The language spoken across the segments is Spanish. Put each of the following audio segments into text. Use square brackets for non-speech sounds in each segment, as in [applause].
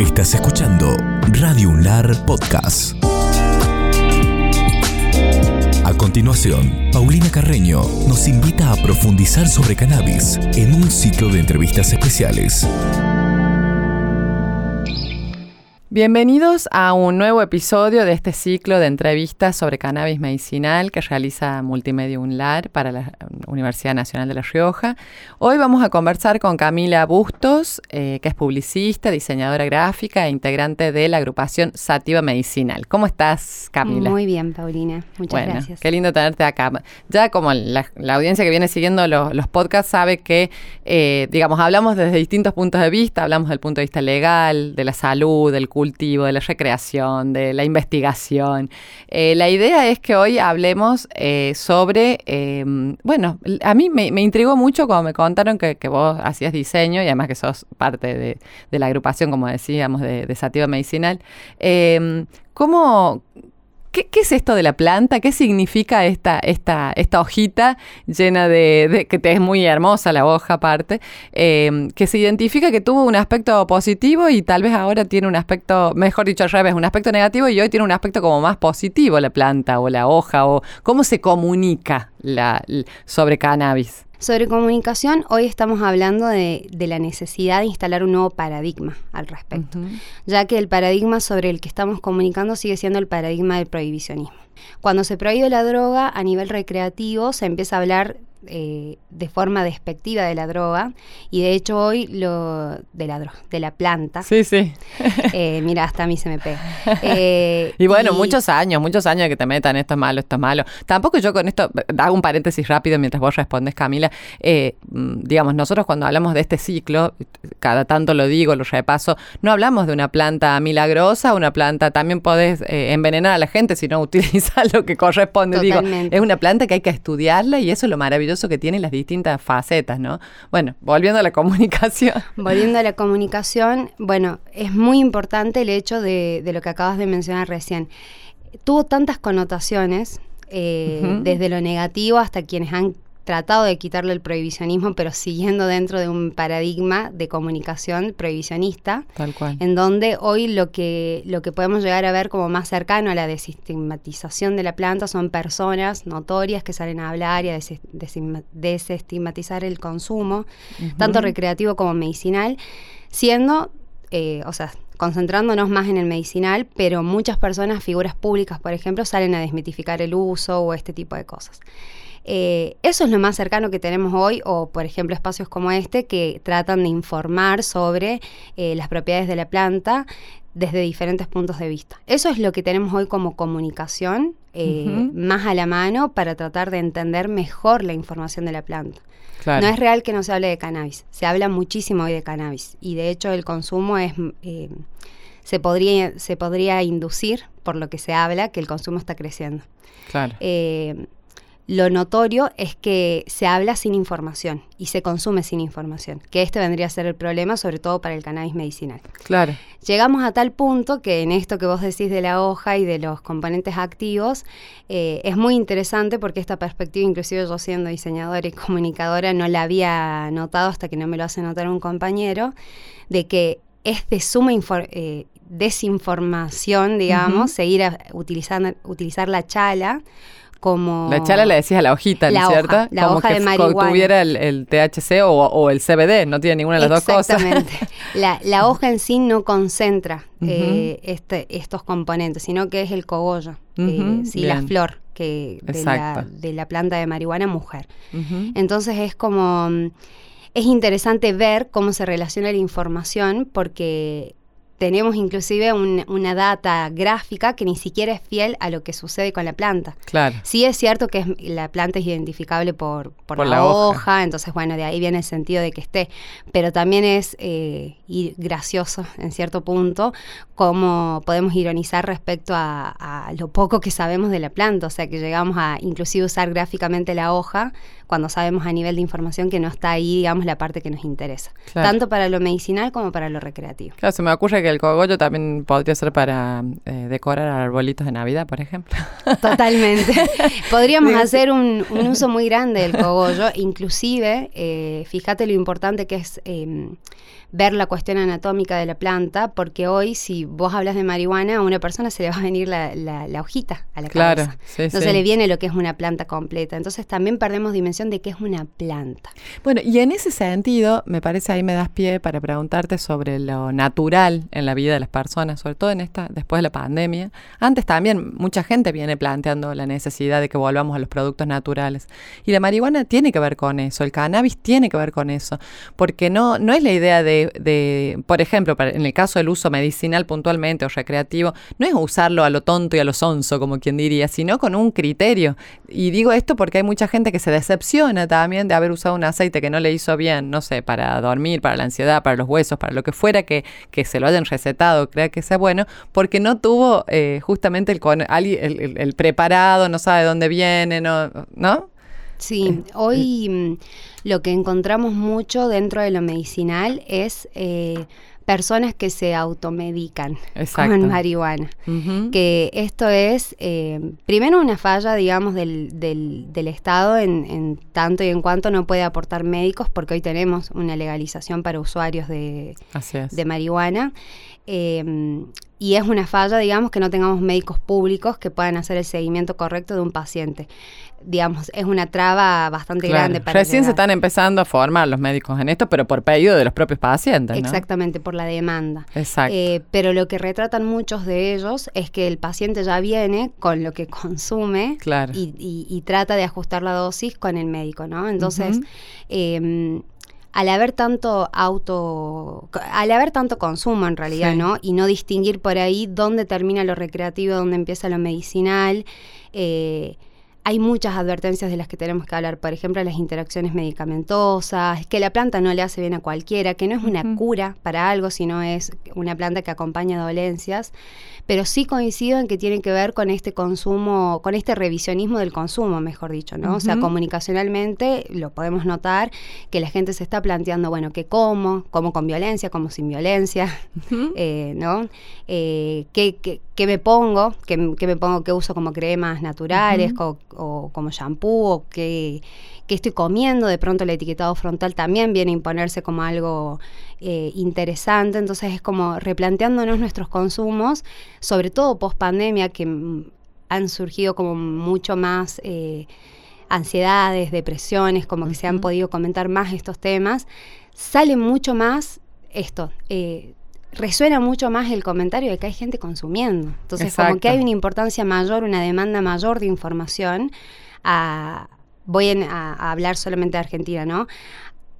Estás escuchando Radio Unlar Podcast. A continuación, Paulina Carreño nos invita a profundizar sobre cannabis en un ciclo de entrevistas especiales. Bienvenidos a un nuevo episodio de este ciclo de entrevistas sobre cannabis medicinal que realiza Multimedia UNLAR para la Universidad Nacional de La Rioja. Hoy vamos a conversar con Camila Bustos, eh, que es publicista, diseñadora gráfica e integrante de la agrupación Sativa Medicinal. ¿Cómo estás, Camila? Muy bien, Paulina. Muchas bueno, gracias. Qué lindo tenerte acá. Ya como la, la audiencia que viene siguiendo los, los podcasts sabe que, eh, digamos, hablamos desde distintos puntos de vista, hablamos del punto de vista legal, de la salud, del cultivo, de la recreación, de la investigación. Eh, la idea es que hoy hablemos eh, sobre, eh, bueno, a mí me, intrigó mucho cuando me contaron que, vos hacías diseño y además que sos parte de, la agrupación, como decíamos, de, de Sativa Medicinal. ¿Cómo... ¿Qué, ¿Qué, es esto de la planta? ¿Qué significa esta, esta, esta hojita llena de, de, que es muy hermosa la hoja aparte, eh, que se identifica que tuvo un aspecto positivo y tal vez ahora tiene un aspecto, mejor dicho al revés, un aspecto negativo y hoy tiene un aspecto como más positivo la planta o la hoja o cómo se comunica la, sobre cannabis? Sobre comunicación, hoy estamos hablando de, de, la necesidad de instalar un nuevo paradigma al respecto, uh -huh. ya que el paradigma sobre el que estamos comunicando sigue siendo el paradigma del prohibicionismo. Cuando se prohíbe la droga a nivel recreativo, se empieza a hablar eh, de forma despectiva de la droga y de hecho hoy lo de la droga, de la planta. Sí, sí. [laughs] eh, mira, hasta a mí se me pega. Eh, [laughs] y bueno, y, muchos años, muchos años que te metan esto es malo, esto es malo. Tampoco yo con esto, hago un paréntesis rápido mientras vos respondes, Camila. Eh, digamos, nosotros cuando hablamos de este ciclo, cada tanto lo digo, lo repaso, no hablamos de una planta milagrosa, una planta, también podés eh, envenenar a la gente si no [laughs] utilizas lo que corresponde. Totalmente. Digo, es una planta que hay que estudiarla y eso es lo maravilloso que tiene las distintas facetas, ¿no? Bueno, volviendo a la [laughs] comunicación. Volviendo a la comunicación, bueno, es muy importante el hecho de, de lo que acabas de mencionar recién. Tuvo tantas connotaciones, eh, uh -huh. desde lo negativo hasta quienes han tratado de quitarle el prohibicionismo, pero siguiendo dentro de un paradigma de comunicación prohibicionista, Tal cual. en donde hoy lo que, lo que podemos llegar a ver como más cercano a la desestigmatización de la planta son personas notorias que salen a hablar y a des des desestigmatizar el consumo, uh -huh. tanto recreativo como medicinal, siendo, eh, o sea, concentrándonos más en el medicinal, pero muchas personas, figuras públicas, por ejemplo, salen a desmitificar el uso o este tipo de cosas. Eh, eso es lo más cercano que tenemos hoy, o por ejemplo espacios como este que tratan de informar sobre eh, las propiedades de la planta desde diferentes puntos de vista. Eso es lo que tenemos hoy como comunicación eh, uh -huh. más a la mano para tratar de entender mejor la información de la planta. Claro. No es real que no se hable de cannabis, se habla muchísimo hoy de cannabis y de hecho el consumo es... Eh, se podría, se podría inducir, por lo que se habla, que el consumo está creciendo. Claro. Eh, lo notorio es que se habla sin información y se consume sin información, que este vendría a ser el problema, sobre todo para el cannabis medicinal. Claro. Llegamos a tal punto que en esto que vos decís de la hoja y de los componentes activos, eh, es muy interesante porque esta perspectiva, inclusive yo siendo diseñadora y comunicadora, no la había notado hasta que no me lo hace notar un compañero, de que es de suma eh, desinformación, digamos, uh -huh. seguir a, utilizando, utilizar la chala como... La chala le decías a la hojita, la ¿cierto? Hoja, la como hoja que de marihuana. tuviera el, el THC o, o, el CBD, no tiene ninguna de las dos cosas. Exactamente. [laughs] la, la, hoja en sí no concentra uh -huh. eh, este, estos componentes, sino que es el cogollo, uh -huh. eh, sí, la flor que de la, de la, planta de marihuana mujer. Uh -huh. Entonces es como... Es interesante ver cómo se relaciona la información porque tenemos inclusive un, una data gráfica que ni siquiera es fiel a lo que sucede con la planta. Claro. Sí es cierto que es, la planta es identificable por, por, por la, la hoja. hoja. entonces bueno, de ahí viene el sentido de que esté, pero también es eh, gracioso en cierto punto cómo podemos ironizar respecto a, a, lo poco que sabemos de la planta, o sea que llegamos a inclusive usar gráficamente la hoja cuando sabemos a nivel de información que no está ahí, digamos, la parte que nos interesa. Tanto para lo medicinal como para lo recreativo. Claro, se me ocurre que el cogollo también podría ser para eh, decorar arbolitos de Navidad, por ejemplo. [laughs] Totalmente. Podríamos hacer un, uso muy grande del cogollo, inclusive, eh, fíjate lo importante que es em, ver la cuestión anatómica de la planta, porque hoy si vos hablas de marihuana, a una persona se le va a venir la, hojita a la claro, cabeza. no se le viene lo que es una planta completa. Entonces también perdemos dimensión de qué es una planta. Bueno, y en ese sentido, me parece ahí me das pie para preguntarte sobre lo natural en la vida de las personas, sobre todo en esta, después de la pandemia. Antes también mucha gente viene planteando la necesidad de que volvamos a los productos naturales. Y la marihuana tiene que ver con eso, el cannabis tiene que ver con eso, porque no, no es la idea de de, por ejemplo, en el caso del uso medicinal puntualmente o recreativo, no es usarlo a lo tonto y a lo sonso, como quien diría, sino con un criterio. Y digo esto porque hay mucha gente que se decepciona también de haber usado un aceite que no le hizo bien, no sé, para dormir, para la ansiedad, para los huesos, para lo que fuera que, se lo hayan recetado, crea que sea bueno, porque no tuvo eh, justamente el, el, el, preparado, no sabe dónde viene, ¿no? ¿no? Sí, eh, hoy mm, lo que encontramos mucho dentro de lo medicinal es eh, personas que se automedican [laughs] con marihuana. Que esto es, eh, primero, una falla, digamos, del, del, Estado en, tanto y en cuanto no puede aportar médicos, porque hoy tenemos una legalización para usuarios de, de marihuana. Em, y es una falla, digamos, que no tengamos médicos públicos que puedan hacer el seguimiento correcto de un paciente digamos, es una traba bastante grande para Recién se están empezando a formar los médicos en esto, pero por pedido de los propios pacientes. Exactamente, por la demanda. Exacto. Eh, pero lo que retratan muchos de ellos es que el paciente ya viene con lo que [laughs] consume y, trata de ajustar la dosis con el médico, ¿no? Entonces, em, al haber tanto auto, al haber tanto consumo en realidad, ¿no? Y no distinguir por ahí dónde termina lo recreativo, dónde empieza lo medicinal, eh, hay muchas advertencias de las que tenemos que hablar, por ejemplo, las interacciones medicamentosas, que la planta no le hace bien a cualquiera, que no es una cura para algo, sino es una planta que acompaña dolencias, pero sí coincido en que tiene que ver con este consumo, con este revisionismo del consumo, mejor dicho, ¿no? O sea, comunicacionalmente lo podemos notar que la gente se está planteando, bueno, ¿qué como? ¿Como con violencia? ¿Como sin violencia? [laughs] Eh, ¿No? Eh, ¿qué, qué, me pongo? ¿Qué, me pongo? ¿Qué uso como cremas naturales? O como shampoo o qué, estoy comiendo. De pronto el etiquetado frontal también viene a imponerse como algo eh, interesante. Entonces es como replanteándonos nuestros consumos, sobre todo post pandemia, que han surgido como mucho más... Eh, ansiedades, depresiones, como que se han podido comentar más estos temas, sale mucho más esto, eh, resuena mucho más el comentario de que hay gente consumiendo. Entonces, como que hay una importancia mayor, una demanda mayor de información. voy a, hablar solamente de Argentina, ¿no?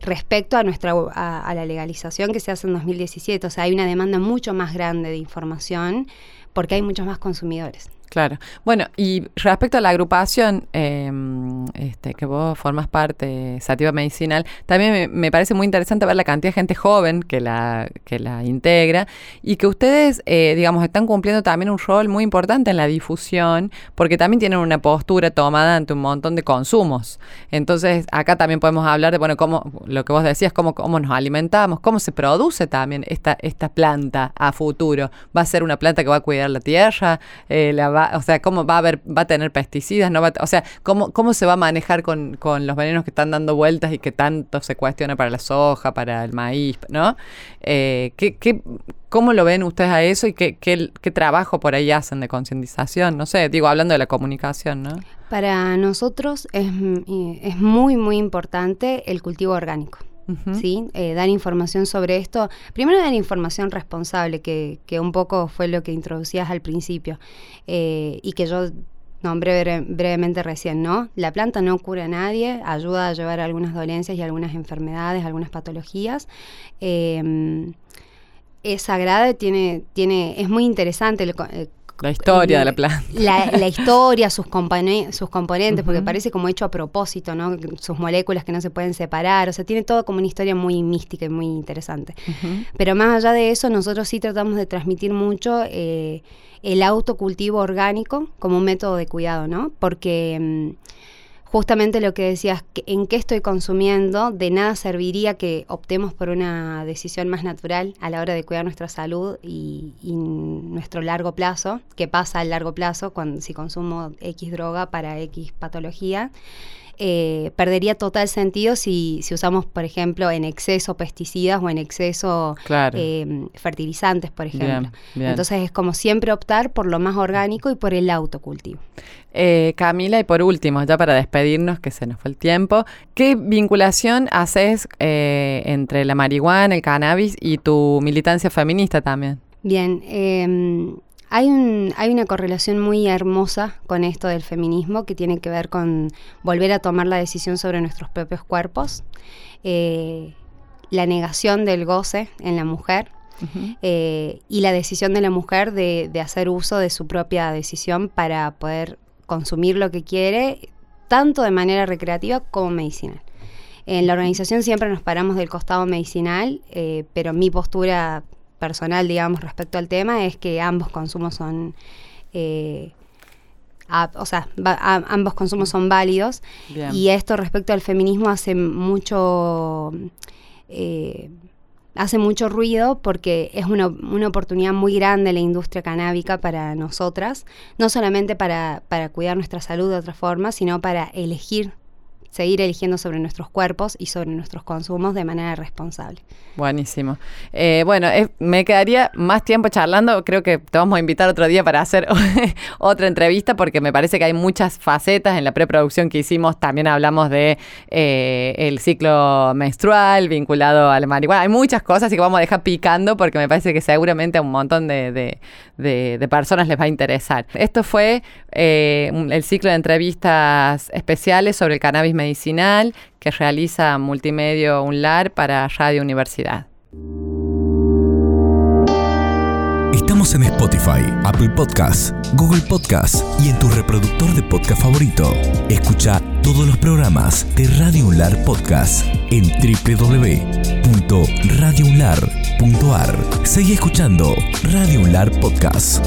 Respecto a nuestra a, la legalización que se hace en 2017, o sea, hay una demanda mucho más grande de información porque hay muchos más consumidores. Claro. Bueno, y respecto a la agrupación em, este, que vos formas parte, Sativa Medicinal, también me, parece muy interesante ver la cantidad de gente joven que la, que la integra y que ustedes, eh, digamos, están cumpliendo también un rol muy importante en la difusión, porque también tienen una postura tomada ante un montón de consumos. Entonces, acá también podemos hablar de, bueno, cómo, lo que vos decías, cómo, cómo nos alimentamos, cómo se produce también esta, esta planta a futuro. ¿Va a ser una planta que va a cuidar la tierra? Eh, la va o sea, cómo va a haber, va a tener pesticidas, no va o sea, cómo, cómo se va a manejar con, los venenos que están dando vueltas y que tanto se cuestiona para la soja, para el maíz, ¿no? Eh, ¿qué, qué, cómo lo ven ustedes a eso y qué, qué, qué trabajo por ahí hacen de concientización? No sé, digo, hablando de la comunicación, ¿no? Para nosotros es, es muy, muy importante el cultivo orgánico. ¿Sí? Eh, dar información sobre esto. Primero dar información responsable, que, que, un poco fue lo que introducías al principio eh, y que yo nombré brevemente recién, ¿no? La planta no cura a nadie, ayuda a llevar algunas dolencias y algunas enfermedades, algunas patologías. Em, es sagrada, tiene, tiene, es muy interesante el, eh, la historia de la planta. La, historia, sus, sus componentes, porque parece como hecho a propósito, ¿no? Sus moléculas que no se pueden separar, o sea, tiene todo como una historia muy mística y muy interesante. Pero más allá de eso, nosotros sí tratamos de transmitir mucho eh, el autocultivo orgánico como un método de cuidado, ¿no? Porque... Mm, justamente lo que decías, que en qué estoy consumiendo, de nada serviría que optemos por una decisión más natural a la hora de cuidar nuestra salud y, nuestro largo plazo, que pasa al largo plazo cuando si consumo X droga para X patología. Eh, perdería total sentido si, si, usamos, por ejemplo, en exceso pesticidas o en exceso eh, fertilizantes, por ejemplo. Entonces es como siempre optar por lo más orgánico y por el autocultivo. Eh, Camila, y por último, ya para despedirnos, que se nos fue el tiempo, ¿qué vinculación haces entre la marihuana, el cannabis y tu militancia feminista también? Bien, em, hay, un, hay una correlación muy hermosa con esto del feminismo que tiene que ver con volver a tomar la decisión sobre nuestros propios cuerpos, eh, la negación del goce en la mujer eh, y la decisión de la mujer de, hacer uso de su propia decisión para poder consumir lo que quiere, tanto de manera recreativa como medicinal. En la organización siempre nos paramos del costado medicinal, eh, pero mi postura personal, digamos, respecto al tema es que ambos consumos son... Eh, o sea, ambos consumos son válidos. Y esto respecto al feminismo hace mucho eh, hace mucho ruido porque es una, una, oportunidad muy grande la industria canábica para nosotras, no solamente para, para cuidar nuestra salud de otra forma, sino para elegir seguir eligiendo sobre nuestros cuerpos y sobre nuestros consumos de manera responsable. Buenísimo. Eh, bueno, me quedaría más tiempo charlando. Creo que te vamos a invitar otro día para hacer [laughs] otra entrevista porque me parece que hay muchas facetas. En la preproducción que hicimos también hablamos de eh, el ciclo menstrual vinculado al marihuana. Hay muchas cosas y que vamos a dejar picando porque me parece que seguramente a un montón de, personas les va a interesar. Esto fue eh, el ciclo de entrevistas especiales sobre el cannabis medicinal que realiza Multimedio UNLAR para Radio Universidad. Estamos en Spotify, Apple Podcasts, Google Podcasts y en tu reproductor de podcast favorito. Escucha todos los programas de Radio UNLAR Podcast en www.radiounlar.ar. Sigue escuchando Radio UNLAR Podcast.